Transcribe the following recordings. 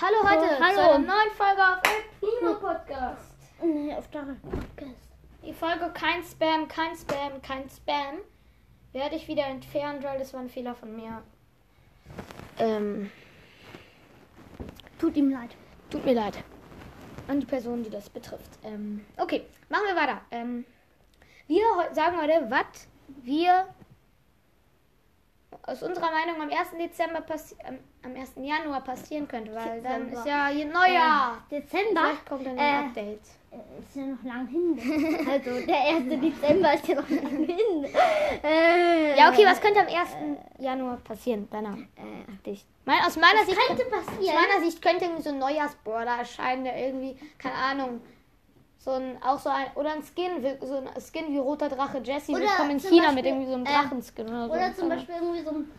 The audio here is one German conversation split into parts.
Hallo heute hallo. zu einer neuen Folge auf Primo Podcast. Nee, auf der Podcast. Die Folge kein Spam, kein Spam, kein Spam. Werde ich wieder entfernen, weil das war ein Fehler von mir. Ähm, Tut ihm leid. tut mir leid. An die Person, die das betrifft. Ähm, okay, machen wir weiter. Ähm, wir sagen heute, was wir aus unserer Meinung am 1. Dezember passi am, am 1. Januar passieren könnte, weil dann Dezember. ist ja je Neujahr. Dezember Vielleicht kommt dann äh, ein Update. äh, ist ja noch lang hin. Also der 1. Dezember ist ja noch lang hin. Äh, Ja, okay, was könnte am 1. Januar passieren? Deiner Äh. Mein, aus meiner Sicht könnte aus passieren. meiner Sicht könnte irgendwie so ein Neujahrsborder erscheinen, der irgendwie, keine Ahnung, so ein, auch so ein, oder ein Skin, wie- so ein Skin wie roter Drache Jesse Oder willkommen in China mit Beispiel, irgendwie so einem äh, Drachenskin oder so. Oder zum Beispiel irgendwie so ein,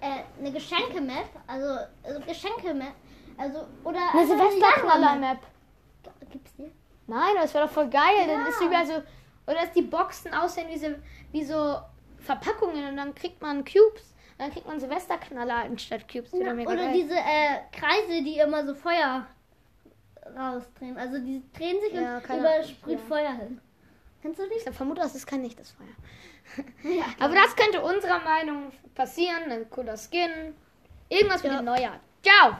äh, eine Geschenke-Map. Also, also Geschenke-Map. Also, oder. eine also Silvesterknaller-Map. Januar-Map. Gibt's die? Nein, das wäre doch voll geil. Dann Ja. ist überall so, oder dass die Boxen aussehen wie so, wie so Verpackungen und dann kriegt man Cubes. Und dann kriegt man Silvesterknaller anstatt Cubes. Mega Oder geil. diese äh, Kreise, die immer so Feuer rausdrehen. Also die drehen sich Ja, und keine überall Ahnung, sprüht ja. Feuer hin. Kennst du die? Ich vermute, das ist kein echtes Feuer. Aber das könnte unserer Meinung passieren. Ein cooler Skin. Irgendwas mit Ja. dem Neujahr. Ciao!